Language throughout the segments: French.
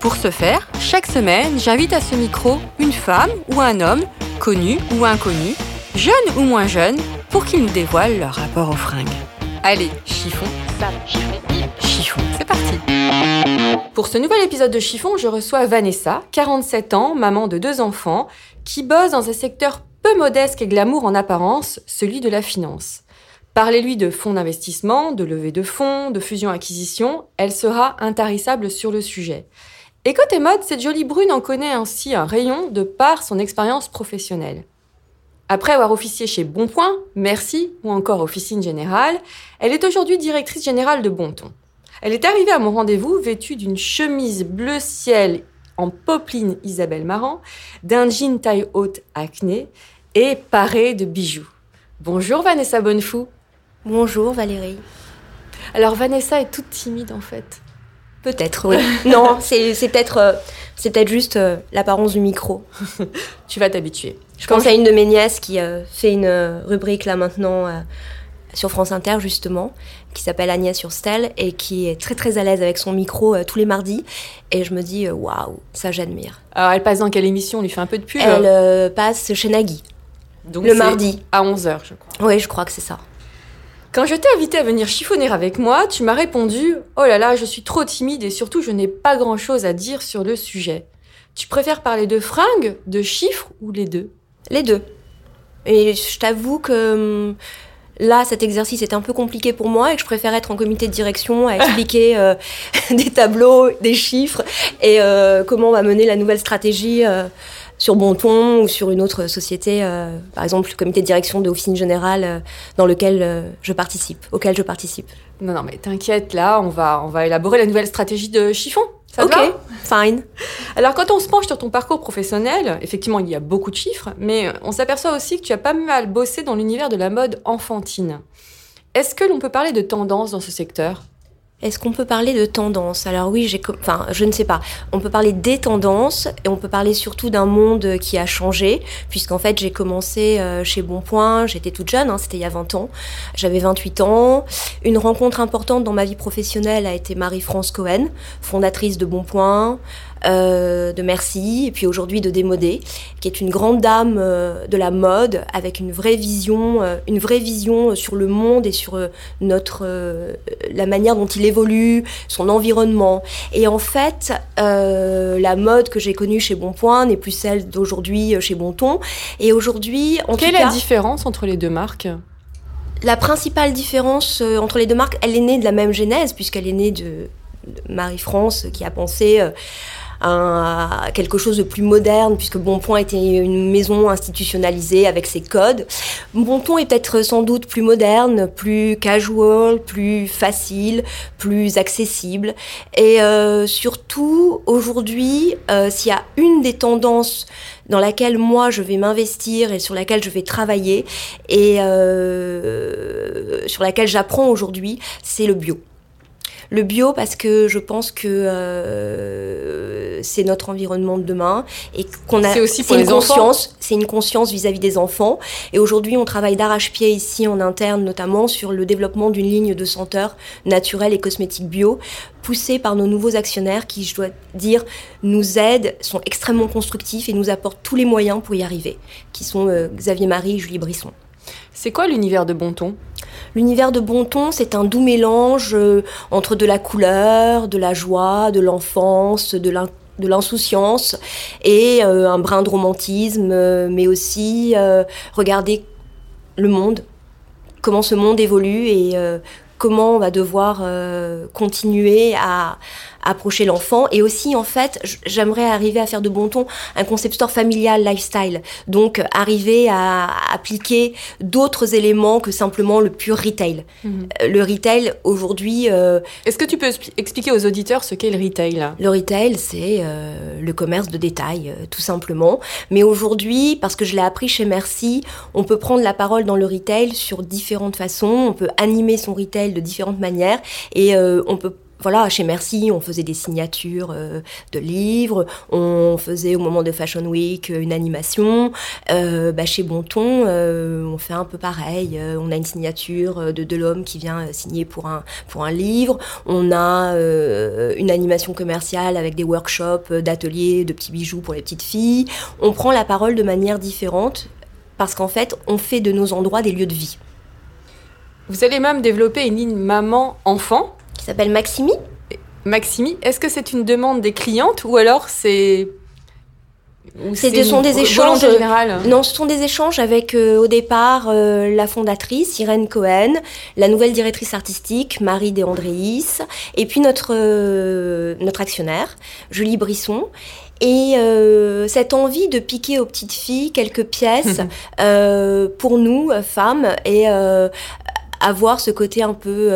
Pour ce faire, chaque semaine, j'invite à ce micro une femme ou un homme, connu ou inconnu, jeune ou moins jeune, pour qu'ils nous dévoilent leur rapport aux fringues. Allez, chiffon, chiffon, c'est parti Pour ce nouvel épisode de Chiffon, je reçois Vanessa, 47 ans, maman de deux enfants, qui bosse dans un secteur peu modeste et glamour en apparence, celui de la finance. Parlez-lui de fonds d'investissement, de levée de fonds, de fusion-acquisition, elle sera intarissable sur le sujet. Et côté mode, cette jolie brune en connaît ainsi un rayon de par son expérience professionnelle. Après avoir officié chez Bonpoint, Merci ou encore Officine Générale, elle est aujourd'hui directrice générale de Bonton. Elle est arrivée à mon rendez-vous vêtue d'une chemise bleu ciel en popeline Isabelle Marant, d'un jean taille haute acné et parée de bijoux. Bonjour Vanessa Bonnefou. Bonjour Valérie. Alors Vanessa est toute timide en fait. Peut-être, oui. non, c'est peut-être euh, c'est peut-être juste euh, l'apparence du micro. tu vas t'habituer. Je pense à une de mes nièces qui euh, fait une rubrique là maintenant sur France Inter justement, qui s'appelle Agnès sur Stelle et qui est très très à l'aise avec son micro tous les mardis. Et je me dis waouh, ça j'admire. Alors elle passe dans quelle émission? On lui fait un peu de pub? Elle passe chez Nagui. Donc le mardi. À 11h, je crois. Oui, je crois que c'est ça. Quand je t'ai invité à venir chiffonner avec moi, tu m'as répondu Oh là là, je suis trop timide et surtout je n'ai pas grand chose à dire sur le sujet. Tu préfères parler de fringues, de chiffres ou les deux? Les deux. Et je t'avoue que hum, là, cet exercice est un peu compliqué pour moi et que je préfère être en comité de direction à expliquer euh, des tableaux, des chiffres et euh, comment on va mener la nouvelle stratégie. Euh, sur Bonton ou sur une autre société, euh, par exemple le comité de direction de Officine Générale euh, dans lequel euh, je participe, auquel je participe. Non, non, mais t'inquiète, là, on va, on va élaborer la nouvelle stratégie de chiffon. Ça ok, fine. Alors, quand on se penche sur ton parcours professionnel, effectivement, il y a beaucoup de chiffres, mais on s'aperçoit aussi que tu as pas mal bossé dans l'univers de la mode enfantine. Est-ce que l'on peut parler de tendance dans ce secteur? Est-ce qu'on peut parler de tendance? Alors oui, j'ai, enfin, je ne sais pas. On peut parler des tendances et on peut parler surtout d'un monde qui a changé, puisqu'en fait j'ai commencé euh, chez Bonpoint, j'étais toute jeune, hein, c'était il y a 20 ans, j'avais 28 ans. Une rencontre importante dans ma vie professionnelle a été Marie-France Cohen, fondatrice de Bonpoint, euh, de Merci, et puis aujourd'hui de Démodé, qui est une grande dame euh, de la mode avec une vraie vision, euh, une vraie vision sur le monde et sur notre la manière dont il évolue, son environnement. Et en fait, la mode que j'ai connue chez Bonpoint n'est plus celle d'aujourd'hui chez Bonton. Et aujourd'hui, en quelle est la différence entre les deux marques? La principale différence entre les deux marques, elle est née de la même genèse puisqu'elle est née de Marie-France qui a pensé à quelque chose de plus moderne, puisque Bonpoint était une maison institutionnalisée avec ses codes. Bonton est peut-être sans doute plus moderne, plus casual, plus facile, plus accessible. Et euh, surtout, aujourd'hui, euh, s'il y a une des tendances dans laquelle moi je vais m'investir et sur laquelle je vais travailler et euh, sur laquelle j'apprends aujourd'hui, c'est le bio. Le bio parce que je pense que euh, c'est notre environnement de demain et qu'on a c'est aussi pour une conscience, c'est une conscience vis-à-vis des enfants. Et aujourd'hui, on travaille d'arrache-pied ici en interne, notamment sur le développement d'une ligne de senteurs naturelles et cosmétiques bio poussée par nos nouveaux actionnaires qui, je dois dire, nous aident, sont extrêmement constructifs et nous apportent tous les moyens pour y arriver, qui sont euh, Xavier Marie et Julie Brisson. C'est quoi l'univers de Bonton? L'univers de Bonton, c'est un doux mélange euh, entre de la couleur, de la joie, de l'enfance, de l'insouciance et euh, un brin de romantisme, euh, mais aussi regarder le monde, comment ce monde évolue et comment on va devoir euh, continuer à, approcher l'enfant. Et aussi, en fait, j'aimerais arriver à faire de bon ton un concept store familial lifestyle. Donc, arriver à appliquer d'autres éléments que simplement le pur retail. Mhm. Euh, le retail, aujourd'hui... Euh, Est-ce que tu peux expliquer aux auditeurs ce qu'est le retail? Le retail, c'est le commerce de détail, tout simplement. Mais aujourd'hui, parce que je l'ai appris chez Merci, on peut prendre la parole dans le retail sur différentes façons. On peut animer son retail de différentes manières et on peut voilà, chez Merci, on faisait des signatures euh, de livres, on faisait au moment de Fashion Week une animation. Euh, bah, chez Bonton, euh, on fait un peu pareil. on a une signature de, de l'homme qui vient signer pour un, pour un livre. On a une animation commerciale avec des workshops d'ateliers, de petits bijoux pour les petites filles. On prend la parole de manière différente parce qu'en fait, on fait de nos endroits des lieux de vie. Vous allez même développer une ligne maman-enfant s'appelle Maximi. Maximi, est-ce que c'est une demande des clientes ou alors c'est ce sont des échanges. Non, ce sont des échanges avec euh, au départ euh, la fondatrice Irène Cohen, la nouvelle directrice artistique Marie De et puis notre euh, notre actionnaire Julie Brisson. Et cette envie de piquer aux petites filles quelques pièces pour nous femmes et avoir ce côté un peu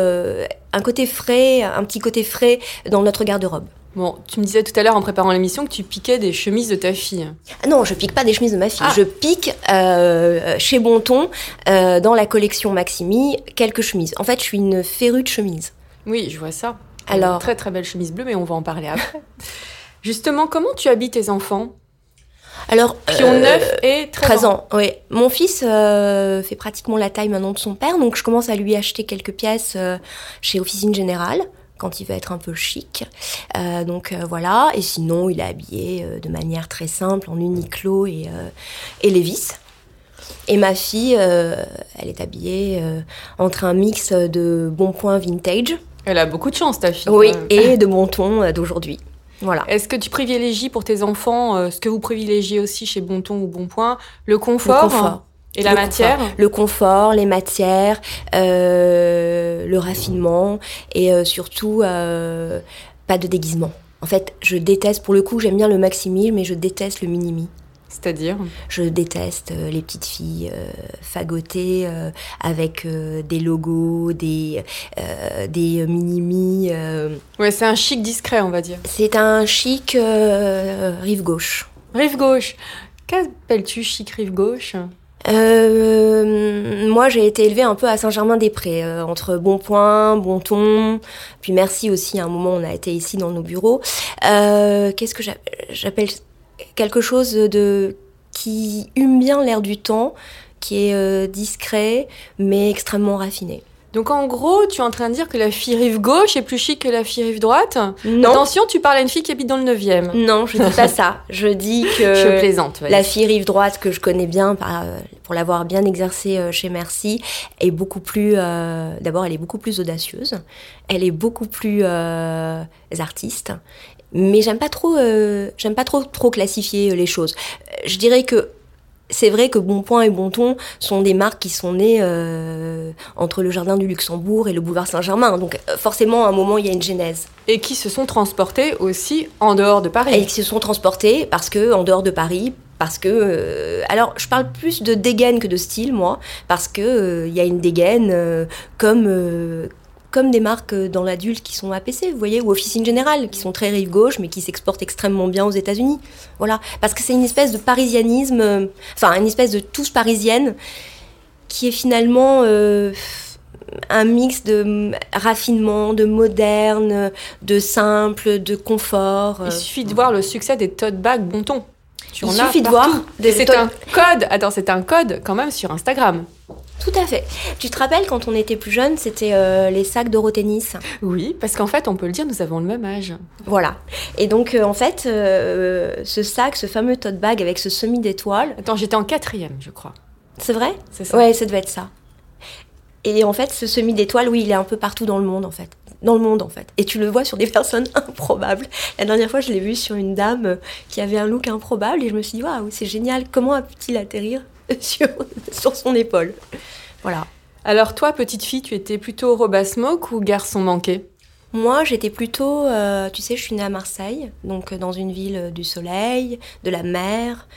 un côté frais, un petit côté frais dans notre garde-robe. Bon, tu me disais tout à l'heure en préparant l'émission que tu piquais des chemises de ta fille. Non, je pique pas des chemises de ma fille. Ah. Je pique euh, chez Bonton, euh, dans la collection Maximi, quelques chemises. En fait, je suis une férue de chemises. Oui, je vois ça. Alors, très très belle chemise bleue, mais on va en parler après. Justement, comment tu habilles tes enfants? Alors, qui ont 9 et 13, ans. Oui, mon fils euh, fait pratiquement la taille maintenant de son père, donc je commence à lui acheter quelques pièces euh, chez Officine Générale quand il veut être un peu chic. Euh, donc voilà, et sinon il est habillé de manière très simple en Uniqlo et, et Levis. Et ma fille, elle est habillée entre un mix de Bon Point vintage. Elle a beaucoup de chance, ta fille. Oui, et de bon ton d'aujourd'hui. Est-ce que tu privilégies pour tes enfants euh, ce que vous privilégiez aussi chez Bonton ou Bonpoint, le confort, et la matière Le confort, les matières, euh, le raffinement et euh, surtout pas de déguisement. En fait, je déteste, pour le coup, j'aime bien le maximil, mais je déteste le minimi. C'est-à-dire Je déteste euh, les petites filles euh, fagotées euh, avec des logos, des, des mini Ouais, c'est un chic discret, on va dire. C'est un chic rive gauche. Rive gauche Qu'appelles-tu chic rive gauche? Moi, j'ai été élevée un peu à Saint-Germain-des-Prés, entre Bonpoint, Bonton, puis merci aussi. À un moment, on a été ici dans nos bureaux. Qu'est-ce que j'appelle quelque chose de qui hume bien l'air du temps, qui est euh, discret mais extrêmement raffiné. Donc en gros, tu es en train de dire que la fille rive gauche est plus chic que la fille rive droite? Non. Attention, tu parles à une fille qui habite dans le 9e. Non, je dis pas ça. Je dis que je plaisante, la fille rive droite que je connais bien euh, pour l'avoir bien exercée euh, chez Merci est beaucoup plus d'abord elle est beaucoup plus audacieuse, elle est beaucoup plus artiste mais j'aime pas trop, euh, j'aime pas trop trop classifier euh, les choses. Je dirais que c'est vrai que Bonpoint et Bonton sont des marques qui sont nées euh, entre le jardin du Luxembourg et le boulevard Saint-Germain. Donc forcément, à un moment, il y a une genèse. Et qui se sont transportées aussi en dehors de Paris. Et qui se sont transportées parce que en dehors de Paris, parce que alors je parle plus de dégaine que de style moi parce que il y a une dégaine comme comme des marques euh, dans l'adulte qui sont APC, vous voyez, ou Officine Générale, qui sont très rive gauche, mais qui s'exportent extrêmement bien aux États-Unis. Voilà, parce que c'est une espèce de parisianisme, euh, enfin une espèce de touche parisienne, qui est finalement euh, un mix de raffinement, de moderne, de simple, de confort. Il suffit de voir le succès des tote bags Bonton. Tu Il suffit de voir. C'est un code. Attends, c'est un code quand même sur Instagram. Tout à fait. Tu te rappelles quand on était plus jeune, c'était euh, les sacs d'Eurotennis Oui, parce qu'en fait, on peut le dire, nous avons le même âge. Voilà. Et donc, euh, en fait, euh, ce sac, ce fameux tote bag avec ce semi d'étoiles. Attends, j'étais en quatrième, je crois. C'est vrai? C'est ça. Ouais, ça devait être ça. Et en fait, ce semi d'étoiles, oui, il est un peu partout dans le monde, en fait. Dans le monde, en fait. Et tu le vois sur des personnes improbables. La dernière fois, je l'ai vu sur une dame qui avait un look improbable et je me suis dit, waouh, c'est génial. Comment a-t-il atterrir? Sur, sur son épaule. Voilà. Alors toi, petite fille, tu étais plutôt robe à smoke ou garçon manqué? Moi, j'étais plutôt, euh, tu sais, je suis née à Marseille, donc euh, dans une ville euh, du soleil, de la mer.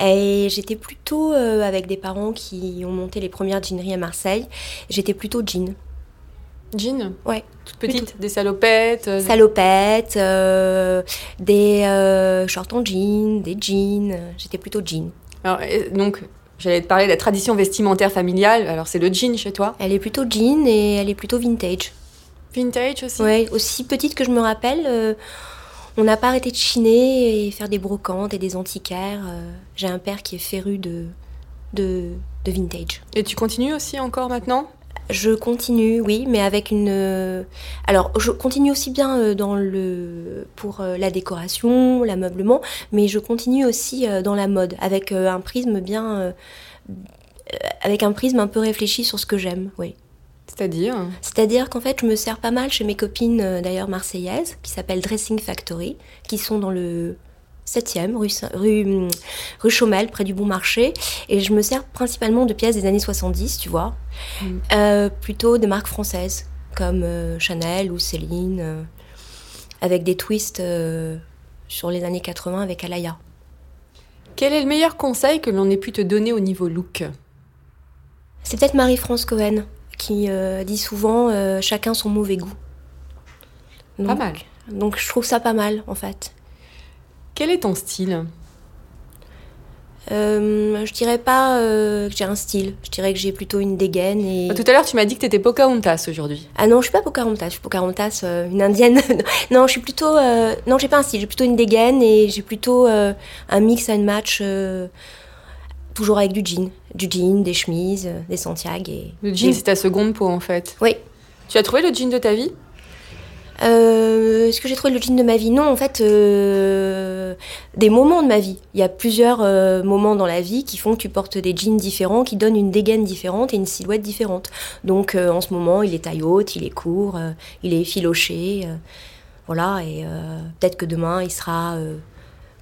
Et j'étais plutôt euh, avec des parents qui ont monté les premières jeaneries à Marseille. J'étais plutôt jean. Jean? Ouais. Toute petite, des salopettes euh, Salopettes, euh, des euh, shorts en jean, des jeans. J'étais plutôt jean. Alors, donc, j'allais te parler de la tradition vestimentaire familiale. Alors, c'est le jean chez toi? Elle est plutôt jean et elle est plutôt vintage. Vintage aussi? Ouais, aussi petite que je me rappelle, euh, on n'a pas arrêté de chiner et faire des brocantes et des antiquaires. euh. J'ai un père qui est féru de, de, de vintage. Et tu continues aussi encore maintenant? Je continue, oui, mais avec une. euh, Alors, je continue aussi bien euh, dans le pour euh, la décoration, l'ameublement, mais je continue aussi dans la mode avec un prisme bien, avec un prisme un peu réfléchi sur ce que j'aime, oui. C'est-à-dire? C'est-à-dire qu'en fait, je me sers pas mal chez mes copines, d'ailleurs marseillaises, qui s'appellent Dressing Factory, qui sont dans le 7e, rue, Saint- rue, rue Chaumel, près du Bon Marché. Et je me sers principalement de pièces des années 70, tu vois. Mm. Euh, plutôt de marques françaises, comme euh, Chanel ou Céline, euh, avec des twists sur les années 80 avec Alaya. Quel est le meilleur conseil que l'on ait pu te donner au niveau look? C'est peut-être Marie-France Cohen qui dit souvent chacun son mauvais goût. Pas mal. Donc je trouve ça pas mal en fait. Quel est ton style Euh, je dirais pas euh, que j'ai un style. Je dirais que j'ai plutôt une dégaine et. Tout à l'heure, tu m'as dit que tu étais Pocahontas aujourd'hui. Ah non, je suis pas Pocahontas. Je suis Pocahontas, euh, une indienne. non, je suis plutôt. Non, j'ai pas un style. J'ai plutôt une dégaine et j'ai plutôt un mix and match. Toujours avec du jean. Du jean, des chemises, des Santiago et. Le jean, c'est ta seconde peau en fait. Oui. Tu as trouvé le jean de ta vie? Euh, Est-ce que j'ai trouvé le jean de ma vie Non, en fait, euh, des moments de ma vie. Il y a plusieurs euh, moments dans la vie qui font que tu portes des jeans différents, qui donnent une dégaine différente et une silhouette différente. Donc, en ce moment, il est taille haute, il est court, il est effiloché. euh, voilà, et peut-être que demain, il sera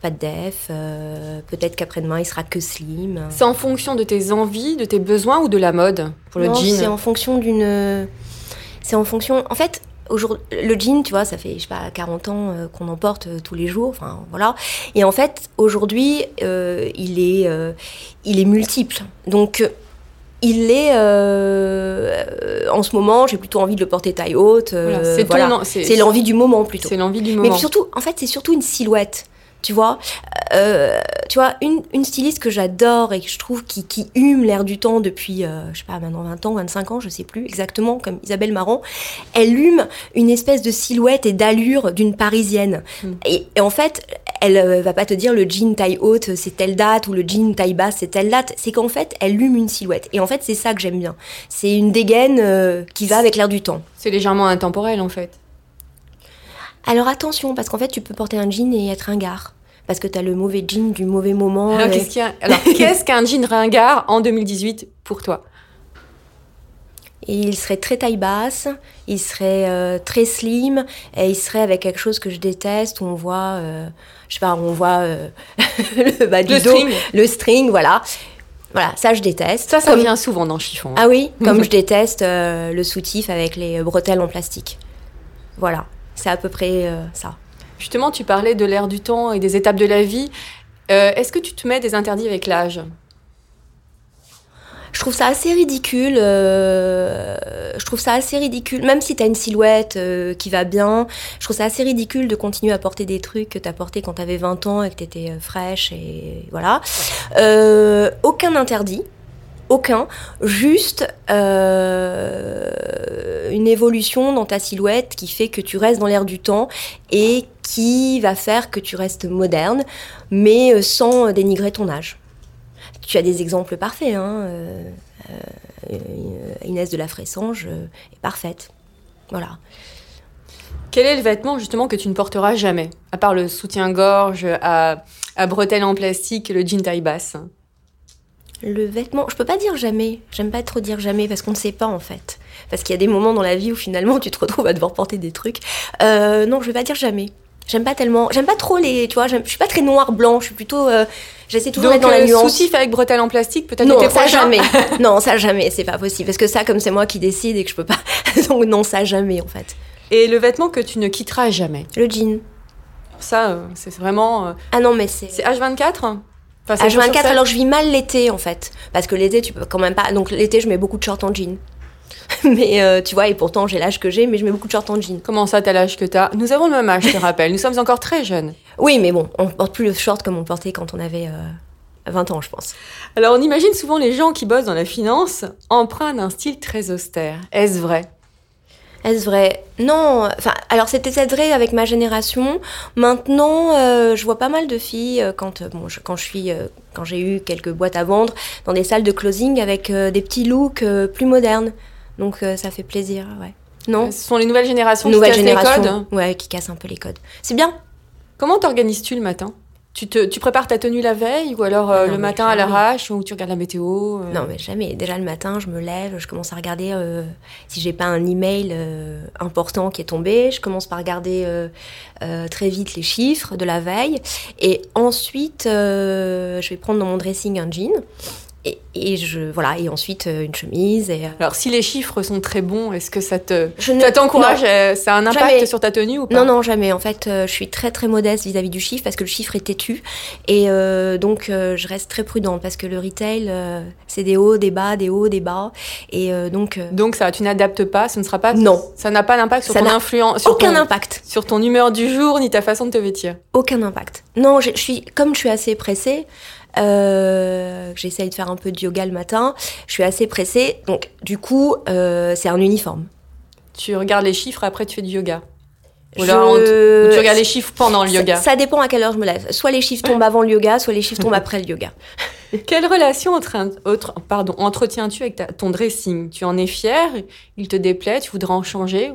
pas de def. euh, peut-être qu'après-demain, il sera que slim. C'est en fonction de tes envies, de tes besoins ou de la mode pour le Non, jean? C'est en fonction d'une. C'est en fonction. En fait, aujourd'hui, le jean, tu vois, ça fait, je sais pas, 40 ans euh, qu'on en porte euh, tous les jours. Enfin, voilà. Et en fait, aujourd'hui, euh, il, est, il est multiple. Donc. Il est euh, en ce moment, j'ai plutôt envie de le porter taille haute. euh, Voilà, c'est voilà. l'envie du moment plutôt. C'est l'envie du Mais moment. surtout, en fait, c'est surtout une silhouette. Tu vois, Euh, tu vois une, une styliste que j'adore et que je trouve qui, qui hume l'air du temps depuis, euh, je sais pas, maintenant 20 ans, 25 ans, je sais plus exactement, comme Isabelle Marant, elle hume une espèce de silhouette et d'allure d'une parisienne. Mm. Et, et en fait, elle euh, va pas te dire le jean taille haute c'est telle date ou le jean taille basse c'est telle date. C'est qu'en fait, elle hume une silhouette. Et en fait, c'est ça que j'aime bien. C'est une dégaine euh, qui va avec l'air du temps. C'est légèrement intemporel en fait. Alors attention, parce qu'en fait, tu peux porter un jean et être ringard. Parce que t'as le mauvais jean du mauvais moment. Alors, qu'est-ce a- Alors, qu'est-ce qu'un jean ringard en 2018 pour toi? Et il serait très taille basse, il serait euh, très slim, et il serait avec quelque chose que je déteste, où on voit, euh, je sais pas, on voit euh, le bas du Le dos, string. le string, voilà. Voilà, ça je déteste. Ça, ça Comme- vient souvent dans chiffon. hein. Ah oui, comme je déteste le soutif avec les bretelles en plastique. Voilà, c'est à peu près euh, ça. Justement, tu parlais de l'ère du temps et des étapes de la vie. Euh, Est-ce que tu te mets des interdits avec l'âge? Je trouve ça assez ridicule. euh, je trouve ça assez ridicule, même si t'as une silhouette qui va bien. Je trouve ça assez ridicule de continuer à porter des trucs que t'as portés quand t'avais 20 ans et que t'étais euh, fraîche et voilà. Aucun interdit. Aucun, juste euh, une évolution dans ta silhouette qui fait que tu restes dans l'air du temps et qui va faire que tu restes moderne, mais euh, sans dénigrer ton âge. Tu as des exemples parfaits. Hein. euh, Inès de la Fressange est parfaite. Voilà. Quel est le vêtement justement que tu ne porteras jamais À part le soutien-gorge à, à bretelles en plastique, le jean taille basse? Le vêtement, je peux pas dire jamais. J'aime pas trop dire jamais parce qu'on ne sait pas en fait. Parce qu'il y a des moments dans la vie où finalement tu te retrouves à devoir porter des trucs. Euh, non, je vais pas dire jamais. J'aime pas tellement. J'aime pas trop les. Tu vois, je suis pas très noir-blanc. Je suis plutôt. euh, J'essaie toujours d'être dans la euh, nuance. soutif avec bretelles en plastique, peut-être Non, ça jamais. non, ça jamais, c'est pas possible. Parce que ça, comme c'est moi qui décide et que je peux pas. Donc non, ça jamais en fait. Et le vêtement que tu ne quitteras jamais? Le jean. Ça, euh, c'est vraiment. Ah non, mais c'est. c'est H24 enfin, c'est jour sur H24, sept alors je vis mal l'été en fait. Parce que l'été, tu peux quand même pas. Donc l'été, je mets beaucoup de shorts en jean. mais euh, tu vois, et pourtant j'ai l'âge que j'ai, mais je mets beaucoup de shorts en jean. Comment ça, t'as l'âge que t'as? Nous avons le même âge, je te rappelle. Nous sommes encore très jeunes. Oui, mais bon, on porte plus le short comme on portait quand on avait euh, 20 ans, je pense. Alors, on imagine souvent les gens qui bossent dans la finance empruntent un style très austère. Est-ce vrai? Est-ce vrai? Non. Enfin, alors c'était vrai avec ma génération. Maintenant, euh, je vois pas mal de filles euh, quand euh, bon, je, quand je suis quand j'ai eu quelques boîtes à vendre dans des salles de closing avec des petits looks plus modernes. Donc ça fait plaisir, ouais. Non? Ce sont les nouvelles générations Nouvelle qui cassent les codes. ouais, qui casse un peu les codes. C'est bien. Comment t'organises-tu le matin? Tu, te, tu prépares ta tenue la veille ou alors euh, Non, le matin à l'arrache ou tu regardes la météo euh, Non, mais jamais. Déjà le matin, je me lève, je commence à regarder euh, si j'ai pas un email important qui est tombé. Je commence par regarder très vite les chiffres de la veille. Et ensuite, je vais prendre dans mon dressing un jean. Et, et je voilà et ensuite euh, une chemise et euh, Alors, si les chiffres sont très bons, est-ce que ça te je ça t'encourage non. euh, Ça a un impact Jamais. sur ta tenue ou pas Non, non, jamais. En fait, je suis très, très modeste vis-à-vis du chiffre parce que le chiffre est têtu. Et euh, donc, euh, je reste très prudente parce que le retail, euh, c'est des hauts, des bas, des hauts, des bas. Et donc, Donc, ça, tu n'adaptes pas, ce ne sera pas. non, Ça n'a pas d'impact sur Ça ton influence, aucun ton, impact. sur ton humeur du jour ni ta façon de te vêtir. Aucun impact. Non, je je suis, comme je suis assez pressée, euh, j'essaye de faire un peu de yoga le matin, je suis assez pressée. Donc, du coup, euh, c'est un uniforme. Tu regardes les chiffres, après tu fais du yoga. Ou Je- alors, on t- ou tu regardes les chiffres pendant le yoga. Ça, dépend à quelle heure je me lève. Soit les chiffres tombent avant le yoga, soit les chiffres tombent après le yoga. Quelle relation entre- autre- pardon, entretiens-tu avec ta- ton dressing? Tu en es fier Il te déplaît? Tu voudrais en changer?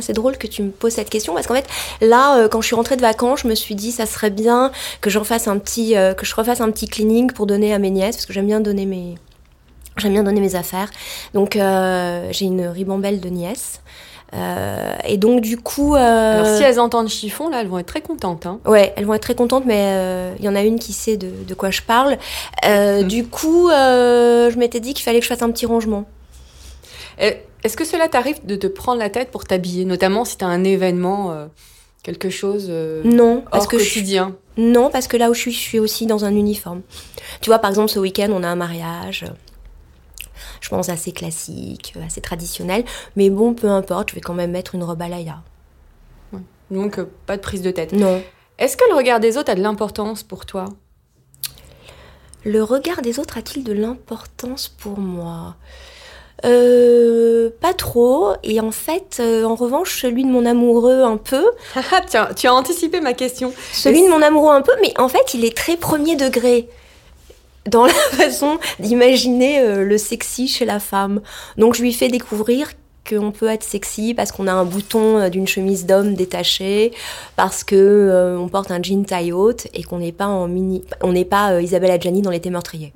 C'est drôle que tu me poses cette question parce qu'en fait, là, euh, quand je suis rentrée de vacances, je me suis dit, ça serait bien que j'en fasse un petit, euh, que je refasse un petit cleaning pour donner à mes nièces parce que j'aime bien donner mes, j'aime bien donner mes affaires. Donc, euh, j'ai une ribambelle de nièces. Euh, et donc, du coup, euh, Alors, si elles entendent chiffon, là, elles vont être très contentes. Hein. Ouais, elles vont être très contentes, mais il y en a une qui sait de, de quoi je parle. Euh, Mm. Du coup, je m'étais dit qu'il fallait que je fasse un petit rangement. Et Est-ce que cela t'arrive de te prendre la tête pour t'habiller, notamment si tu as un événement, euh, quelque chose euh, Non, parce que je quotidien? Non, parce que là où je suis, je suis aussi dans un uniforme. Tu vois, par exemple, ce week-end, on a un mariage. Je pense assez classique, assez traditionnel. Mais bon, peu importe, je vais quand même mettre une robe à Laïa. Donc, euh, pas de prise de tête. Non. Est-ce que le regard des autres a de l'importance pour toi? Le regard des autres a-t-il de l'importance pour moi? Euh, pas trop. Et en fait, euh, en revanche, celui de mon amoureux un peu. Ah, Tiens, tu as anticipé ma question. Celui de mon amoureux un peu, mais en fait, il est très premier degré dans la façon d'imaginer euh, le sexy chez la femme. Donc, je lui fais découvrir qu'on peut être sexy parce qu'on a un bouton euh, d'une chemise d'homme détaché, parce que euh, on porte un jean taille haute et qu'on n'est pas en mini, on n'est pas euh, Isabelle Adjani dans l'été meurtrier.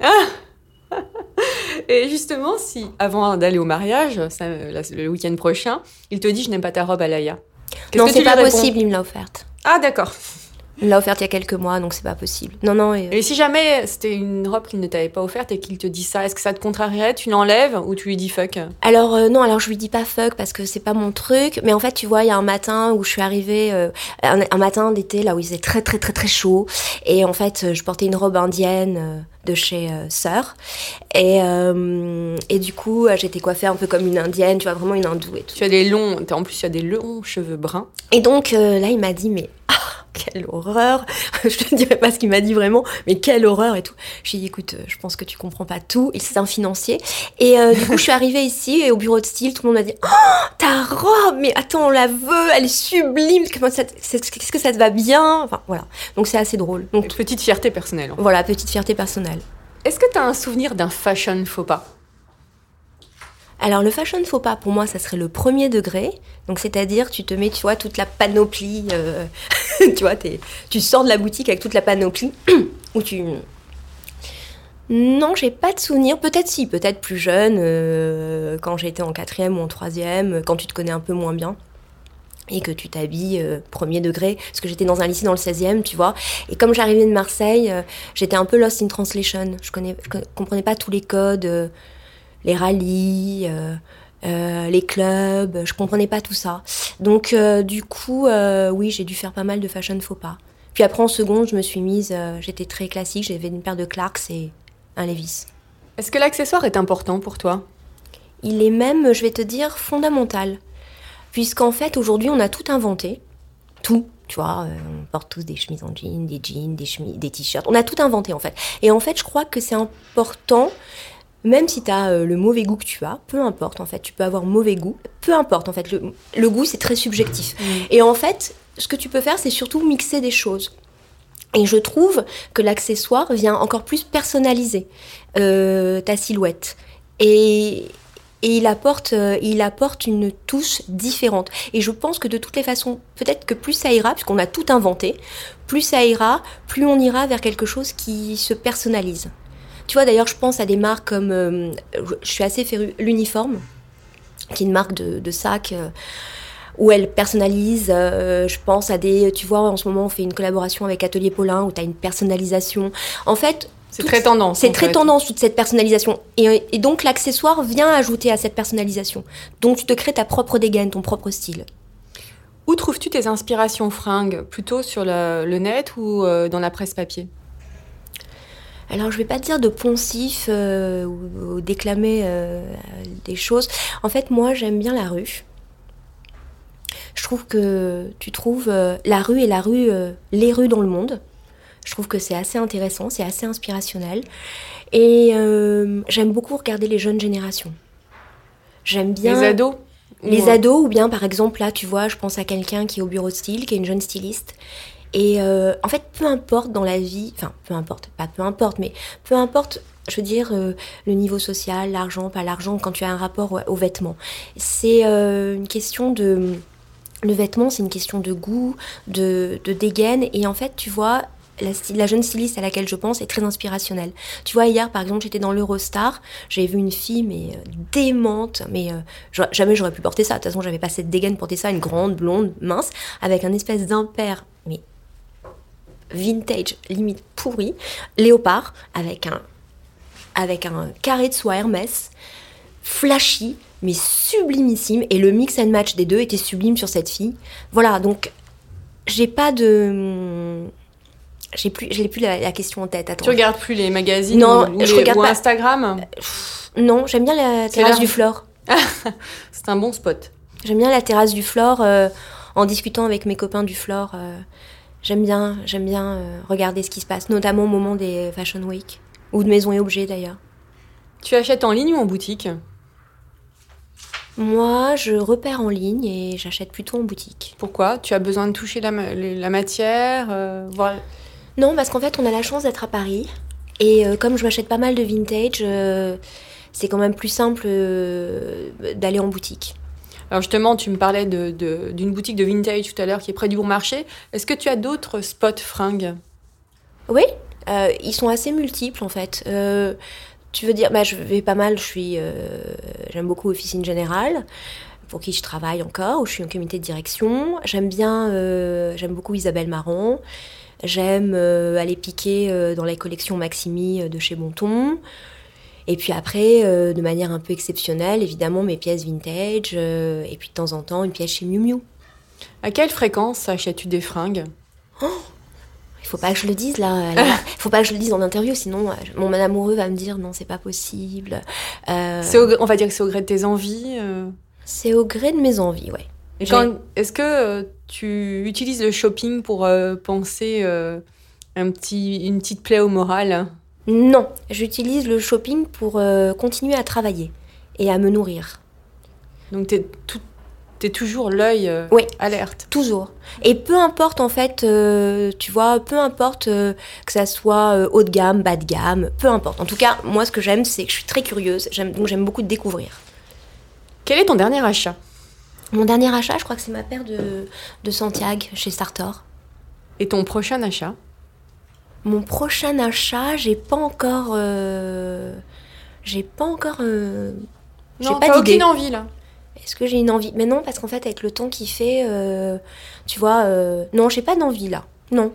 Et justement, si avant d'aller au mariage, ça, euh, le week-end prochain, il te dit je n'aime pas ta robe. Qu'est-ce Non, c'est pas possible, il me l'a offerte. Ah d'accord. Il me l'a offerte il y a quelques mois, donc c'est pas possible. Non, non. et- Et si jamais c'était une robe qu'il ne t'avait pas offerte et qu'il te dit ça, est-ce que ça te contrarierait? Tu l'enlèves ou tu lui dis fuck? Alors euh, non, alors je lui dis pas fuck parce que c'est pas mon truc. Mais en fait, tu vois, il y a un matin où je suis arrivée, euh, un, un matin d'été là où il faisait très très très très chaud, et en fait, euh, je portais une robe indienne euh, de chez euh, Sœur, et et et du coup, euh, j'étais coiffée un peu comme une indienne, tu vois, vraiment une hindoue et tout. Tu as des longs, en plus tu as des longs cheveux bruns. Et donc euh, là, il m'a dit mais ah, quelle horreur Je te dirai pas ce qu'il m'a dit vraiment, mais quelle horreur et tout. J'ai dit écoute, euh, je pense que tu comprends pas tout. Il c'est un financier. Et euh, du coup, je suis arrivée ici et au bureau de style, tout le monde m'a dit oh ta robe, mais attends, on la veut, elle est sublime. Qu'est-ce que ça te va bien? Enfin voilà. Donc c'est assez drôle. Donc petite fierté personnelle. en fait. voilà, petite fierté personnelle. Est-ce que tu as un souvenir d'un fashion faux pas? Alors le fashion faux pas, pour moi, ça serait le premier degré. Donc c'est-à-dire, tu te mets, tu vois, toute la panoplie. euh, tu vois, tu sors de la boutique avec toute la panoplie. où tu... Non, j'ai pas de souvenir. Peut-être si, peut-être plus jeune, euh, quand j'étais en quatrième ou en troisième, quand tu te connais un peu moins bien. Et que tu t'habilles euh, premier degré, parce que j'étais dans un lycée dans le 16e, tu vois. Et comme j'arrivais de Marseille, euh, j'étais un peu lost in translation. Je, connais, je co- comprenais pas tous les codes, euh, les rallyes, les clubs, je comprenais pas tout ça. Donc, du coup, oui, j'ai dû faire pas mal de fashion faux pas. Puis après, en seconde, je me suis mise, j'étais très classique, j'avais une paire de Clarks et un Levi's. Est-ce que l'accessoire est important pour toi? Il est même, je vais te dire, fondamental. Puisqu'en fait, aujourd'hui, on a tout inventé. Tout. Tu vois, euh, on porte tous des chemises en jean, des jeans, des, chemises, des t-shirts. On a tout inventé, en fait. Et en fait, je crois que c'est important, même si tu as le mauvais goût que tu as, peu importe, en fait, tu peux avoir mauvais goût, peu importe, en fait. Le, le goût, c'est très subjectif. Et en fait, ce que tu peux faire, c'est surtout mixer des choses. Et je trouve que l'accessoire vient encore plus personnaliser euh, ta silhouette. Et, et il apporte, euh, il apporte une touche différente. Et je pense que de toutes les façons, peut-être que plus ça ira, puisqu'on a tout inventé, plus ça ira, plus on ira vers quelque chose qui se personnalise. Tu vois, d'ailleurs, je pense à des marques comme, euh, je suis assez férue, l'uniforme, qui est une marque de, de sac. euh, où elle personnalise, je pense à des, tu vois, en ce moment on fait une collaboration avec Atelier Paulin où tu as une personnalisation. En fait, C'est très tendance. c'est très fait. tendance toute cette personnalisation. Et, et donc l'accessoire vient ajouter à cette personnalisation. Donc tu te crées ta propre dégaine, ton propre style. Où trouves-tu tes inspirations fringues? Plutôt sur le, le net ou euh, dans la presse papier? Alors je vais pas te dire de poncif euh, ou, ou déclamer euh, des choses. En fait moi j'aime bien la rue. Je trouve que tu trouves euh, la rue et la rue, euh, les rues dans le monde. Je trouve que c'est assez intéressant, c'est assez inspirationnel. Et euh, j'aime beaucoup regarder les jeunes générations. J'aime bien... Les ados Les ados, ou bien par exemple, là, tu vois, je pense à quelqu'un qui est au bureau de style, qui est une jeune styliste. Et euh, en fait, peu importe dans la vie, enfin, peu importe, pas peu importe, mais peu importe, je veux dire, euh, le niveau social, l'argent, pas l'argent, quand tu as un rapport au- aux vêtements. C'est euh, une question de. Le vêtement, c'est une question de goût, de, de dégaine. Et en fait, tu vois, la, jeune styliste à laquelle je pense est très inspirationnelle. Tu vois, hier, par exemple, j'étais dans l'Eurostar, j'ai vu une fille, mais euh, démente, mais euh, jamais j'aurais pu porter ça. De toute façon, j'avais pas cette dégaine porter ça, une grande, blonde, mince, avec un espèce d'impair, mais vintage, limite pourri, léopard, avec un, avec un carré de soie Hermès, flashy, mais sublimissime. Et le mix and match des deux était sublime sur cette fille. Voilà, donc j'ai pas de. J'ai plus, je n'ai plus la, la question en tête. Attends. Tu regardes plus les magazines Non, ou, je les- regarde ou pas. Instagram Non, j'aime bien la terrasse du Flore. C'est un bon spot. J'aime bien la terrasse du Flore euh, en discutant avec mes copains du Flore. euh, j'aime bien, j'aime bien euh, regarder ce qui se passe, notamment au moment des Fashion Week ou de Maison et Objets d'ailleurs. Tu achètes en ligne ou en boutique? Moi, je repère en ligne et j'achète plutôt en boutique. Pourquoi? Tu as besoin de toucher la, ma- les- la matière euh, voir- Non, parce qu'en fait, on a la chance d'être à Paris. Et euh, comme je m'achète pas mal de vintage, euh, c'est quand même plus simple euh, d'aller en boutique. Alors justement, tu me parlais de- de- d'une boutique de vintage tout à l'heure qui est près du bon marché. Est-ce que tu as d'autres spots fringues? Oui, ils sont assez multiples en fait. Tu veux dire, bah, je vais pas mal, je suis, j'aime beaucoup Officine Générale, pour qui je travaille encore, où je suis en comité de direction. J'aime bien, j'aime beaucoup Isabelle Marant. J'aime euh, aller piquer euh, dans les collections Maximi euh, de chez Bonton. Et puis après, de manière un peu exceptionnelle, évidemment, mes pièces vintage. et puis de temps en temps, une pièce chez Miu Miu. À quelle fréquence achètes-tu des fringues? Il faut pas que je le dise là. Il faut pas que je le dise en interview, sinon mon amoureux va me dire non, c'est pas possible. Euh, au On va dire que c'est au gré de tes envies. euh? c'est au gré de mes envies, ouais. Est-ce que tu utilises le shopping pour euh, penser euh, un petit, une petite plaie au moral? Non, j'utilise le shopping pour euh, continuer à travailler et à me nourrir. Donc tout- t'es toujours l'œil Oui. alerte. Toujours. Et peu importe en fait, tu vois, peu importe que ça soit haut de gamme, bas de gamme, peu importe. En tout cas, moi ce que j'aime, c'est que je suis très curieuse, donc j'aime beaucoup découvrir. Quel est ton dernier achat? Mon dernier achat, je crois que c'est ma paire de, de Santiago chez Sartor. Et ton prochain achat? Mon prochain achat, j'ai pas encore. euh, J'ai pas encore. euh, J'ai pas t'as aucune envie là. Est-ce que j'ai une envie? Mais non, parce qu'en fait, avec le temps qui fait, euh, tu vois, euh, non, j'ai pas d'envie là. Non.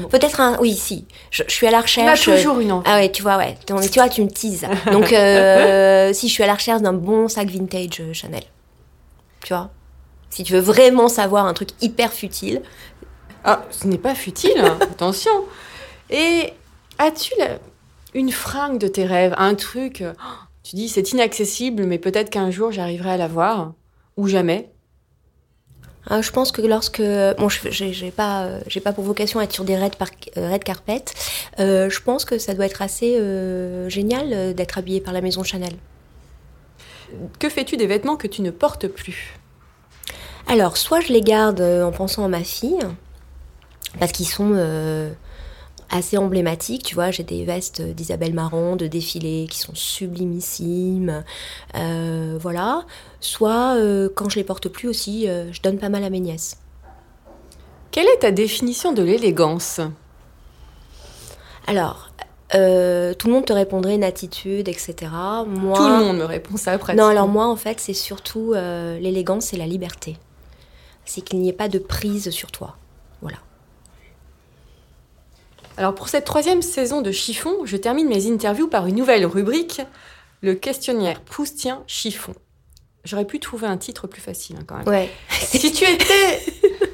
Bon. Peut-être un. Oui, si. Je, je suis à la On a recherche. toujours une envie. Ah ouais, tu vois, ouais. Tu tu vois, tu me teases. Donc, euh, si je suis à la recherche d'un bon sac vintage Chanel, tu vois. Si tu veux vraiment savoir un truc hyper futile, Ah, ce n'est pas futile, hein, attention. Et as-tu la- une fringue de tes rêves, un truc, euh, oh, tu dis c'est inaccessible, mais peut-être qu'un jour j'arriverai à l'avoir, ou jamais? hein, je pense que lorsque. Bon, je- j'ai pas, euh, j'ai pas pour vocation à être sur des red, par, euh, red carpet. Je pense que ça doit être assez génial d'être habillé par la maison Chanel. Que fais-tu des vêtements que tu ne portes plus? Alors, soit je les garde euh, en pensant à ma fille, parce qu'ils sont euh, assez emblématiques, tu vois, j'ai des vestes d'Isabelle Marant, de défilé, qui sont sublimissimes, euh, voilà. Soit, euh, quand je les porte plus aussi, je donne pas mal à mes nièces. Quelle est ta définition de l'élégance? Alors, euh, tout le monde te répondrait une attitude, etc. Moi, Tout le monde me répond ça après. Non, alors moi, en fait, c'est surtout euh, l'élégance et la liberté. C'est qu'il n'y ait pas de prise sur toi. Voilà. Alors pour cette troisième saison de Chiffon, je termine mes interviews par une nouvelle rubrique, le questionnaire Proustien Chiffon. J'aurais pu trouver un titre plus facile hein, quand même. Ouais. Si tu étais...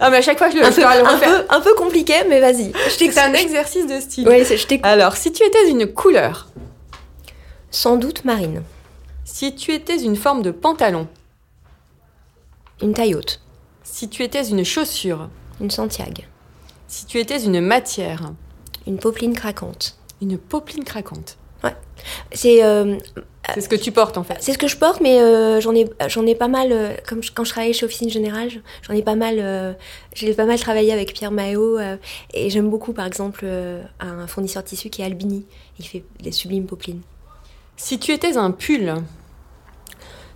ah mais à chaque fois je le un, je peu, un, peu, un peu compliqué, mais vas-y. C'est un exercice de style. Oui, c'est- je t'écoute. Alors, si tu étais une couleur, Sans doute marine. si tu étais une forme de pantalon, Une taille haute. si tu étais une chaussure, Une Santiago. si tu étais une matière, Une popeline craquante. une popeline craquante. C'est euh, C'est ce que tu portes en fait. c'est ce que je porte, mais euh, j'en ai, j'en ai pas mal. euh, comme je- quand je travaillais chez Officine Générale, j'en ai pas mal. euh, j'ai pas mal travaillé avec Pierre euh, et j'aime beaucoup, par exemple, euh, un fournisseur de tissu qui est Albini. Il fait des sublimes popelines. Si tu étais un pull,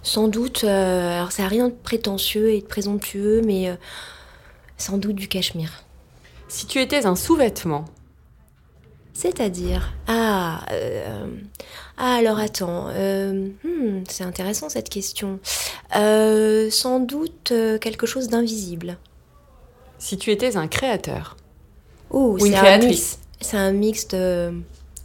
Sans doute, euh, alors ça n'a rien de prétentieux et de présomptueux, mais euh, sans doute du cachemire. si tu étais un sous-vêtement, C'est-à-dire Ah, euh, ah, alors attends. euh, hmm, c'est intéressant cette question. Euh, sans doute quelque chose d'invisible. si tu étais un créateur, Oh, Ou une c'est un créatrice. mix. C'est un mix de.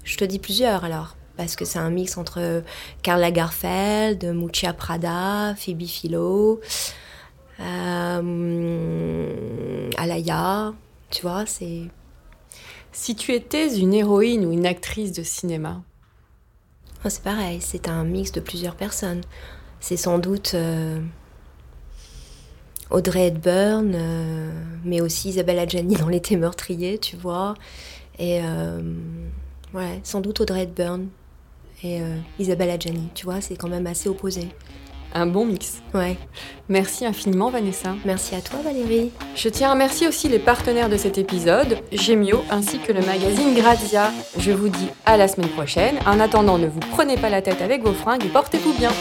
Je te dis plusieurs alors. Parce que c'est un mix entre Karl Lagerfeld, Muccia Prada, Phoebe Philo, Alaya. Tu vois, c'est. Si tu étais une héroïne ou une actrice de cinéma, Ah, c'est pareil, c'est un mix de plusieurs personnes. C'est sans doute euh, Audrey Hepburn, euh, mais aussi Isabelle Adjani dans L'été meurtrier, tu vois. Et euh, ouais, sans doute Audrey Hepburn et Isabelle Adjani, tu vois, c'est quand même assez opposé un bon mix. Ouais. Merci infiniment Vanessa. Merci à toi Valérie. Je tiens à remercier aussi les partenaires de cet épisode, Gemio ainsi que le magazine Grazia. Je vous dis à la semaine prochaine. En attendant, ne vous prenez pas la tête avec vos fringues et portez-vous bien.